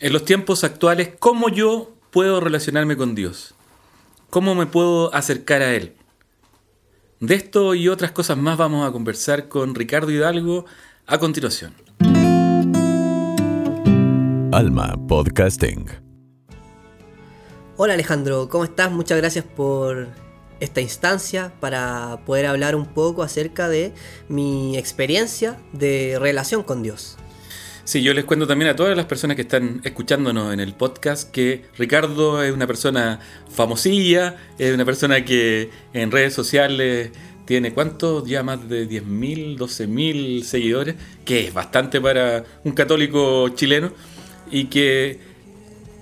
en los tiempos actuales, ¿cómo yo puedo relacionarme con Dios? ¿Cómo me puedo acercar a Él? De esto y otras cosas más vamos a conversar con Ricardo Hidalgo a continuación. Alma Podcasting. Hola Alejandro, ¿cómo estás? Muchas gracias por esta instancia para poder hablar un poco acerca de mi experiencia de relación con Dios. Sí, yo les cuento también a todas las personas que están escuchándonos en el podcast que Ricardo es una persona famosilla, es una persona que en redes sociales tiene cuántos, ya más de 10.000, 12.000 seguidores, que es bastante para un católico chileno y que,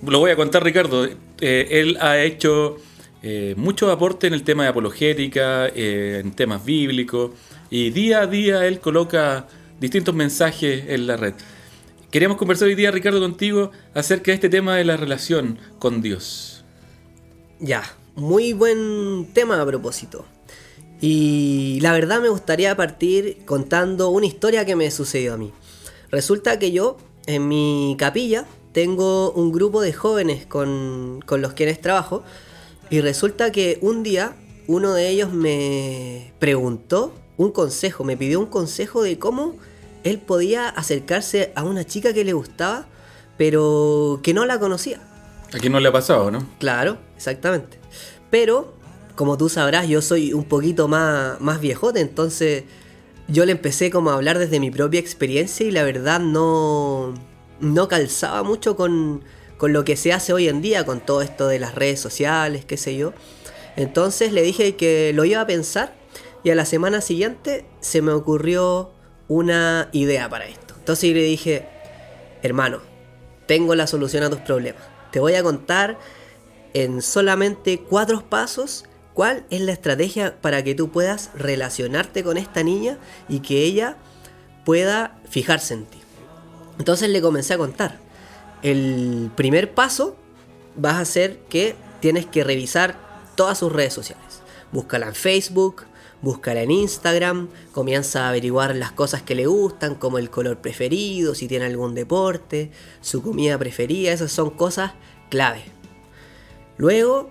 lo voy a contar Ricardo, eh, él ha hecho eh, mucho aporte en el tema de apologética, eh, en temas bíblicos y día a día él coloca distintos mensajes en la red. Queríamos conversar hoy día, Ricardo, contigo acerca de este tema de la relación con Dios. Ya, muy buen tema a propósito. Y la verdad me gustaría partir contando una historia que me sucedió a mí. Resulta que yo, en mi capilla, tengo un grupo de jóvenes con, con los quienes trabajo. Y resulta que un día uno de ellos me preguntó un consejo, me pidió un consejo de cómo él podía acercarse a una chica que le gustaba, pero que no la conocía. ¿A no le ha pasado, no? Claro, exactamente. Pero, como tú sabrás, yo soy un poquito más, más viejote, entonces yo le empecé como a hablar desde mi propia experiencia y la verdad no, no calzaba mucho con, con lo que se hace hoy en día, con todo esto de las redes sociales, qué sé yo. Entonces le dije que lo iba a pensar y a la semana siguiente se me ocurrió una idea para esto. Entonces le dije, hermano, tengo la solución a tus problemas. Te voy a contar en solamente cuatro pasos cuál es la estrategia para que tú puedas relacionarte con esta niña y que ella pueda fijarse en ti. Entonces le comencé a contar. El primer paso vas a ser que tienes que revisar todas sus redes sociales. Búscala en Facebook, búscala en Instagram, comienza a averiguar las cosas que le gustan, como el color preferido, si tiene algún deporte, su comida preferida, esas son cosas clave. Luego,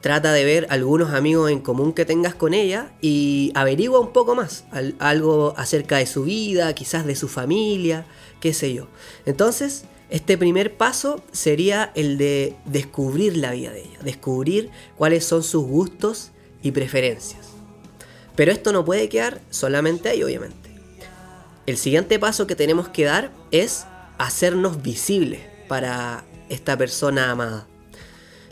trata de ver algunos amigos en común que tengas con ella y averigua un poco más, algo acerca de su vida, quizás de su familia, qué sé yo. Entonces, este primer paso sería el de descubrir la vida de ella, descubrir cuáles son sus gustos y preferencias. Pero esto no puede quedar solamente ahí, obviamente. El siguiente paso que tenemos que dar es hacernos visibles para esta persona amada.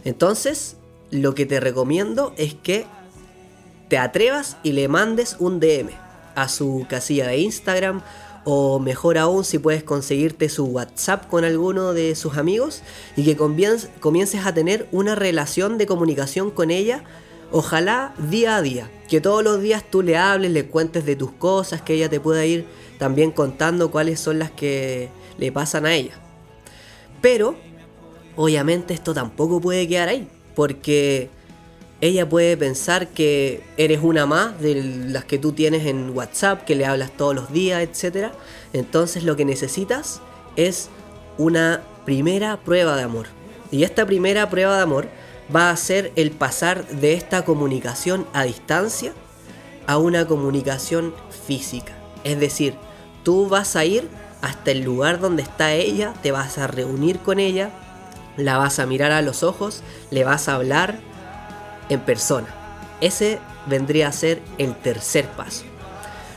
Entonces, lo que te recomiendo es que te atrevas y le mandes un DM a su casilla de Instagram o mejor aún si puedes conseguirte su WhatsApp con alguno de sus amigos y que comiences a tener una relación de comunicación con ella Ojalá día a día, que todos los días tú le hables, le cuentes de tus cosas, que ella te pueda ir también contando cuáles son las que le pasan a ella. Pero, obviamente esto tampoco puede quedar ahí, porque ella puede pensar que eres una más de las que tú tienes en WhatsApp, que le hablas todos los días, etc. Entonces lo que necesitas es una primera prueba de amor. Y esta primera prueba de amor va a ser el pasar de esta comunicación a distancia a una comunicación física. Es decir, tú vas a ir hasta el lugar donde está ella, te vas a reunir con ella, la vas a mirar a los ojos, le vas a hablar en persona. Ese vendría a ser el tercer paso.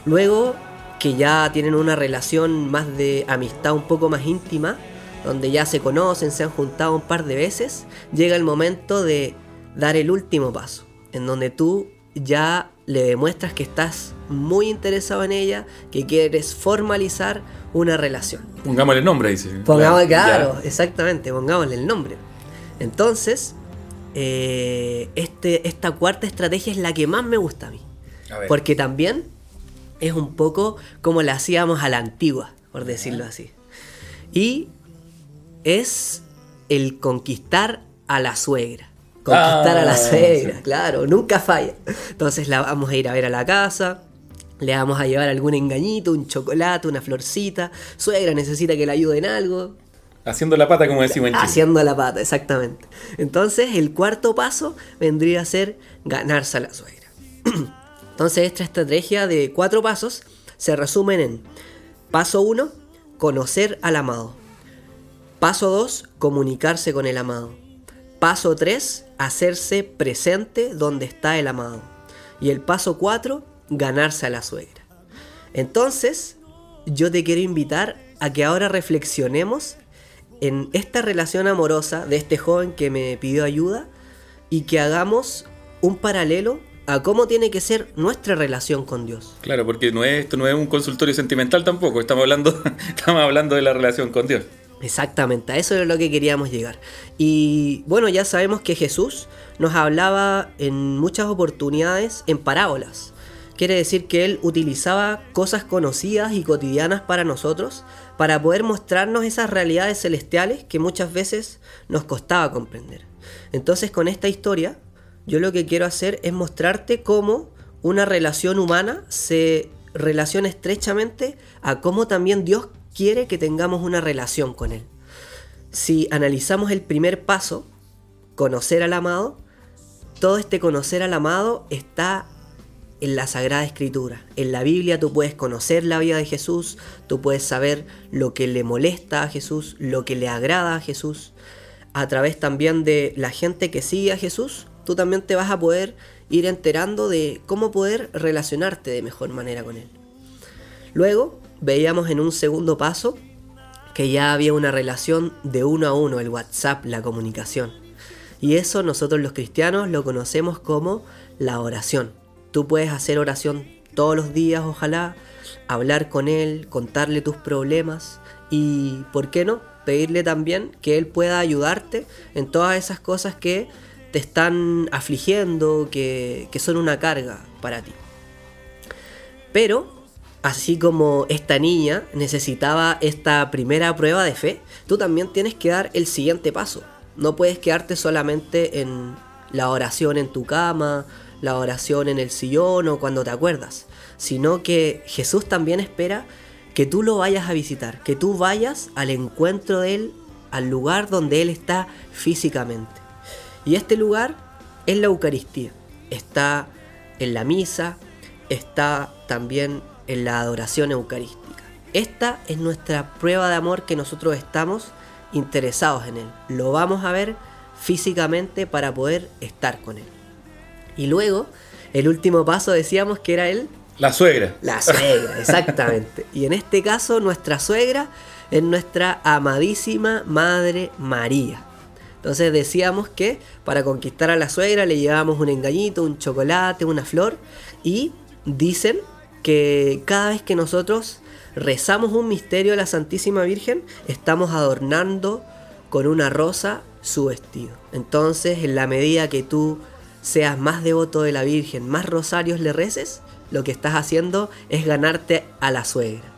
Luego que ya tienen una relación más de amistad un poco más íntima, donde ya se conocen, se han juntado un par de veces, llega el momento de dar el último paso, en donde tú ya le demuestras que estás muy interesado en ella, que quieres formalizar una relación. Pongámosle el nombre, dice. Pongámosle, claro, exactamente, pongámosle el nombre. Entonces, eh, este, esta cuarta estrategia es la que más me gusta a mí. Porque también es un poco como la hacíamos a la antigua, por decirlo así. Y es el conquistar a la suegra. Conquistar a la ah, suegra, claro, nunca falla. Entonces la vamos a ir a ver a la casa, le vamos a llevar algún engañito, un chocolate, una florcita. Suegra necesita que le ayuden algo. Haciendo la pata, como decimos en Chile. Haciendo la pata, exactamente. Entonces, el cuarto paso vendría a ser ganarse a la suegra. Entonces, esta estrategia de cuatro pasos se resumen en paso 1, conocer al amado. Paso 2, comunicarse con el amado. Paso 3, hacerse presente donde está el amado. Y el paso 4, ganarse a la suegra. Entonces, yo te quiero invitar a que ahora reflexionemos en esta relación amorosa de este joven que me pidió ayuda y que hagamos un paralelo a cómo tiene que ser nuestra relación con Dios. Claro, porque no es, esto no es un consultorio sentimental tampoco, estamos hablando, estamos hablando de la relación con Dios. Exactamente, a eso es lo que queríamos llegar. Y bueno, ya sabemos que Jesús nos hablaba en muchas oportunidades en parábolas. Quiere decir que Él utilizaba cosas conocidas y cotidianas para nosotros para poder mostrarnos esas realidades celestiales que muchas veces nos costaba comprender. Entonces con esta historia yo lo que quiero hacer es mostrarte cómo una relación humana se relaciona estrechamente a cómo también Dios quiere que tengamos una relación con Él. Si analizamos el primer paso, conocer al amado, todo este conocer al amado está en la Sagrada Escritura. En la Biblia tú puedes conocer la vida de Jesús, tú puedes saber lo que le molesta a Jesús, lo que le agrada a Jesús. A través también de la gente que sigue a Jesús, tú también te vas a poder ir enterando de cómo poder relacionarte de mejor manera con Él. Luego veíamos en un segundo paso que ya había una relación de uno a uno, el WhatsApp, la comunicación. Y eso nosotros los cristianos lo conocemos como la oración. Tú puedes hacer oración todos los días, ojalá, hablar con Él, contarle tus problemas y, ¿por qué no? Pedirle también que Él pueda ayudarte en todas esas cosas que te están afligiendo, que, que son una carga para ti. Pero, así como esta niña necesitaba esta primera prueba de fe, tú también tienes que dar el siguiente paso. No puedes quedarte solamente en la oración en tu cama, la oración en el sillón o cuando te acuerdas, sino que Jesús también espera que tú lo vayas a visitar, que tú vayas al encuentro de Él, al lugar donde Él está físicamente. Y este lugar es la Eucaristía, está en la misa, está también en la adoración eucarística. Esta es nuestra prueba de amor que nosotros estamos interesados en Él. Lo vamos a ver físicamente para poder estar con Él. Y luego, el último paso decíamos que era él. La suegra. La suegra, exactamente. y en este caso, nuestra suegra es nuestra amadísima Madre María. Entonces decíamos que para conquistar a la suegra le llevábamos un engañito, un chocolate, una flor. Y dicen que cada vez que nosotros rezamos un misterio a la Santísima Virgen, estamos adornando con una rosa su vestido. Entonces, en la medida que tú seas más devoto de la Virgen, más rosarios le reces, lo que estás haciendo es ganarte a la suegra.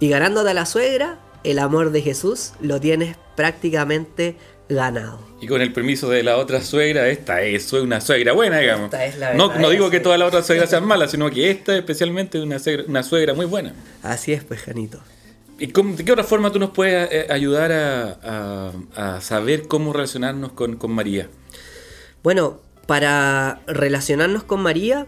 Y ganándote a la suegra, el amor de Jesús lo tienes prácticamente ganado. Y con el permiso de la otra suegra, esta es una suegra buena, digamos. no, no digo que todas las otras suegras sean malas, sino que esta especialmente es una suegra, una suegra muy buena. Así es, pues, Janito. ¿Y cómo, de qué otra forma tú nos puedes eh, ayudar a, a, saber cómo relacionarnos con, con María? Bueno, para relacionarnos con María,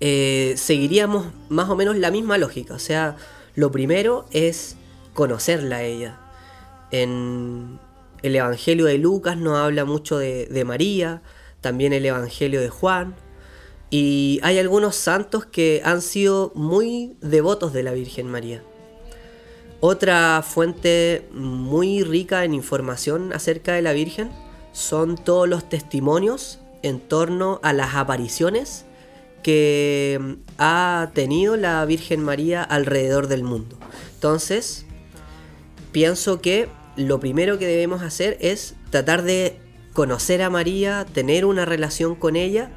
eh, seguiríamos más o menos la misma lógica. O sea, lo primero es conocerla a ella. En el Evangelio de Lucas nos habla mucho de, de María, también el Evangelio de Juan. Y hay algunos santos que han sido muy devotos de la Virgen María. Otra fuente muy rica en información acerca de la Virgen son todos los testimonios en torno a las apariciones que ha tenido la Virgen María alrededor del mundo. Entonces, pienso que lo primero que debemos hacer es tratar de conocer a María, tener una relación con ella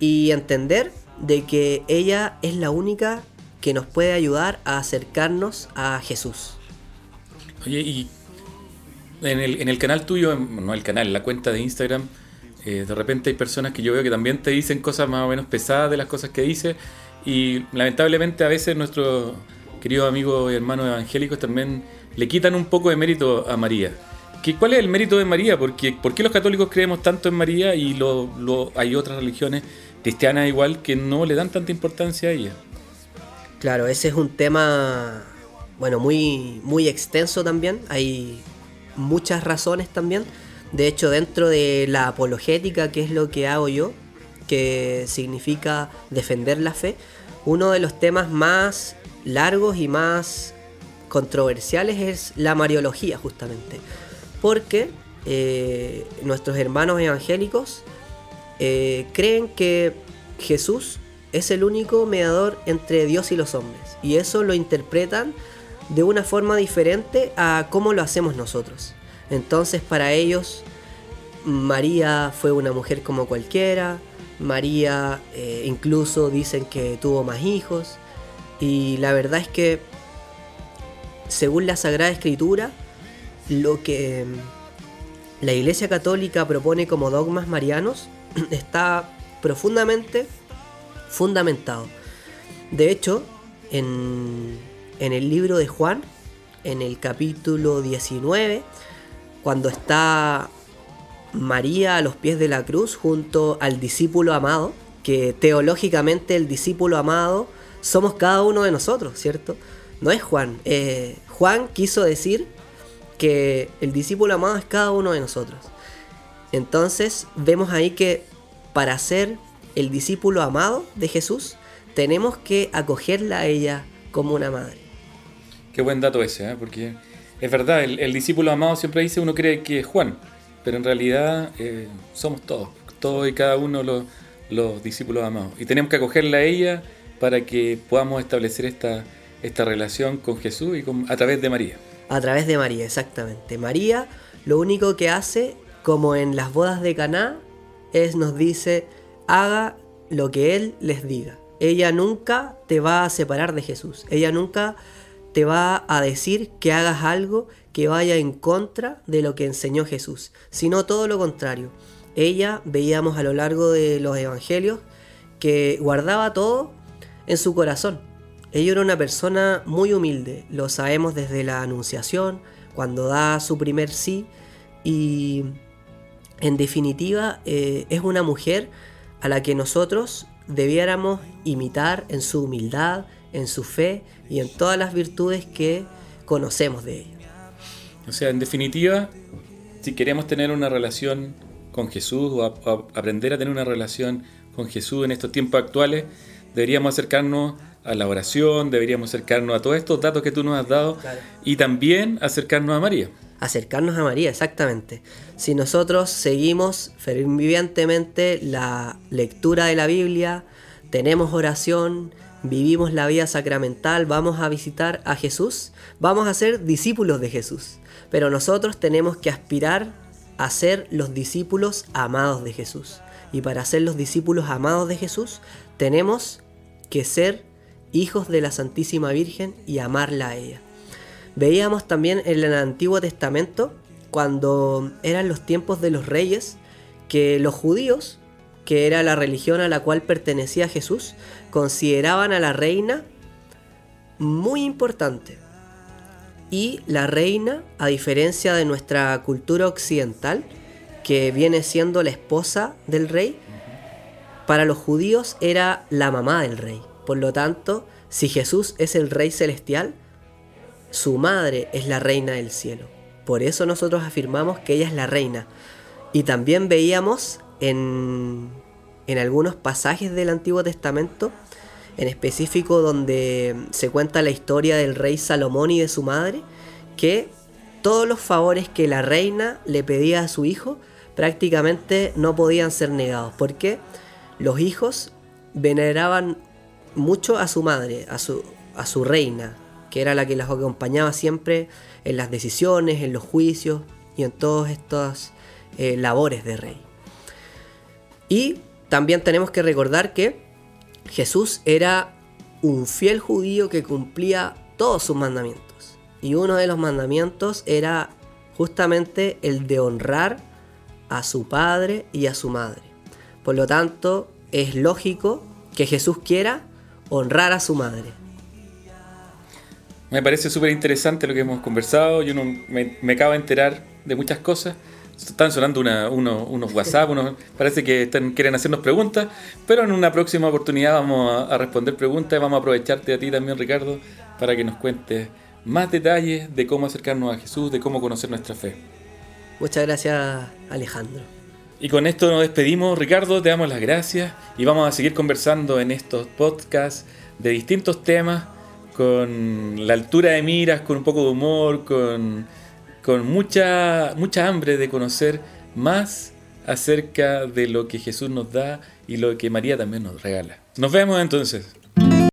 y entender de que ella es la única que nos puede ayudar a acercarnos a Jesús. Oye, y en el, en el canal tuyo, no el canal, la cuenta de Instagram, eh, de repente hay personas que yo veo que también te dicen cosas más o menos pesadas de las cosas que dices y lamentablemente a veces nuestros queridos amigos y hermanos evangélicos también le quitan un poco de mérito a María. ¿Qué, ¿Cuál es el mérito de María? Porque, ¿Por qué los católicos creemos tanto en María y hay otras religiones cristianas igual que no le dan tanta importancia a ella? Claro, ese es un tema, bueno, muy, muy extenso también. Hay muchas razones también. De hecho, dentro de la apologética, que es lo que hago yo, que significa defender la fe, uno de los temas más largos y más controversiales es la mariología, justamente. Porque eh, nuestros hermanos evangélicos eh, creen que Jesús es el único mediador entre Dios y los hombres. Y eso lo interpretan de una forma diferente a cómo lo hacemos nosotros. Entonces para ellos María fue una mujer como cualquiera. María eh, incluso dicen que tuvo más hijos. Y la verdad es que según la Sagrada Escritura, lo que mm, la Iglesia Católica propone como dogmas marianos está profundamente fundamentado. De hecho, en, en el libro de Juan, en el capítulo 19, cuando está María a los pies de la cruz junto al discípulo amado, que teológicamente el discípulo amado somos cada uno de nosotros, ¿cierto? No es Juan. eh, Juan quiso decir que el discípulo amado es cada uno de nosotros. Entonces vemos ahí que para ser el discípulo amado de Jesús, tenemos que acogerla a ella como una madre. Qué buen dato ese, ¿eh? porque es verdad, el, discípulo amado siempre dice uno cree que es Juan, pero en realidad eh, somos todos, todos y cada uno los, los discípulos amados. Y tenemos que acogerla a ella para que podamos establecer esta, esta relación con Jesús y con- a través de María. A través de María, exactamente. María lo único que hace, como en las bodas de Caná, es nos dice, haga lo que Él les diga. Ella nunca te va a separar de Jesús. Ella nunca te va a decir que hagas algo que vaya en contra de lo que enseñó Jesús, sino todo lo contrario. Ella, veíamos a lo largo de los evangelios, que guardaba todo en su corazón. Ella era una persona muy humilde, lo sabemos desde la anunciación, cuando da su primer sí, y en definitiva eh, es una mujer a la que nosotros debiéramos imitar en su humildad, en su fe y en todas las virtudes que conocemos de ella. O sea, en definitiva, si queremos tener una relación con Jesús o, o aprender a tener una relación con Jesús en estos tiempos actuales, deberíamos acercarnos a la oración, deberíamos acercarnos a todos estos datos que tú nos has dado Claro. y también acercarnos a María. acercarnos a María, exactamente. Si nosotros seguimos fervientemente la lectura de la Biblia, tenemos oración, vivimos la vida sacramental, vamos a visitar a Jesús, vamos a ser discípulos de Jesús. Pero nosotros tenemos que aspirar a ser los discípulos amados de Jesús. Y para ser los discípulos amados de Jesús, tenemos que ser hijos de la Santísima Virgen y amarla a ella. Veíamos también en el Antiguo Testamento, cuando eran los tiempos de los reyes, que los judíos, que era la religión a la cual pertenecía Jesús, consideraban a la reina muy importante. Y la reina, a diferencia de nuestra cultura occidental, que viene siendo la esposa del rey, para los judíos era la mamá del rey. Por lo tanto, si Jesús es el rey celestial, su madre es la reina del cielo. Por eso nosotros afirmamos que ella es la reina. Y también veíamos en, en algunos pasajes del Antiguo Testamento, en específico donde se cuenta la historia del rey Salomón y de su madre, que todos los favores que la reina le pedía a su hijo prácticamente no podían ser negados. porque Los hijos veneraban mucho a su madre, a su, a su reina, que era la que los acompañaba siempre en las decisiones, en los juicios y en todas estas eh, labores de rey. Y también tenemos que recordar que Jesús era un fiel judío que cumplía todos sus mandamientos. Y uno de los mandamientos era justamente el de honrar a su padre y a su madre. Por lo tanto, es lógico que Jesús quiera honrar a su madre. Me parece súper interesante lo que hemos conversado. Yo no, me, me, acabo de enterar de muchas cosas. Están sonando una, uno, unos WhatsApp, unos, parece que están, quieren hacernos preguntas, pero en una próxima oportunidad vamos a, a responder preguntas y vamos a aprovecharte a ti también, Ricardo, para que nos cuentes más detalles de cómo acercarnos a Jesús, de cómo conocer nuestra fe. Muchas gracias, Alejandro. Y con esto nos despedimos, Ricardo, te damos las gracias y vamos a seguir conversando en estos podcasts de distintos temas con la altura de miras, con un poco de humor, con, con mucha, mucha hambre de conocer más acerca de lo que Jesús nos da y lo que María también nos regala. Nos vemos entonces.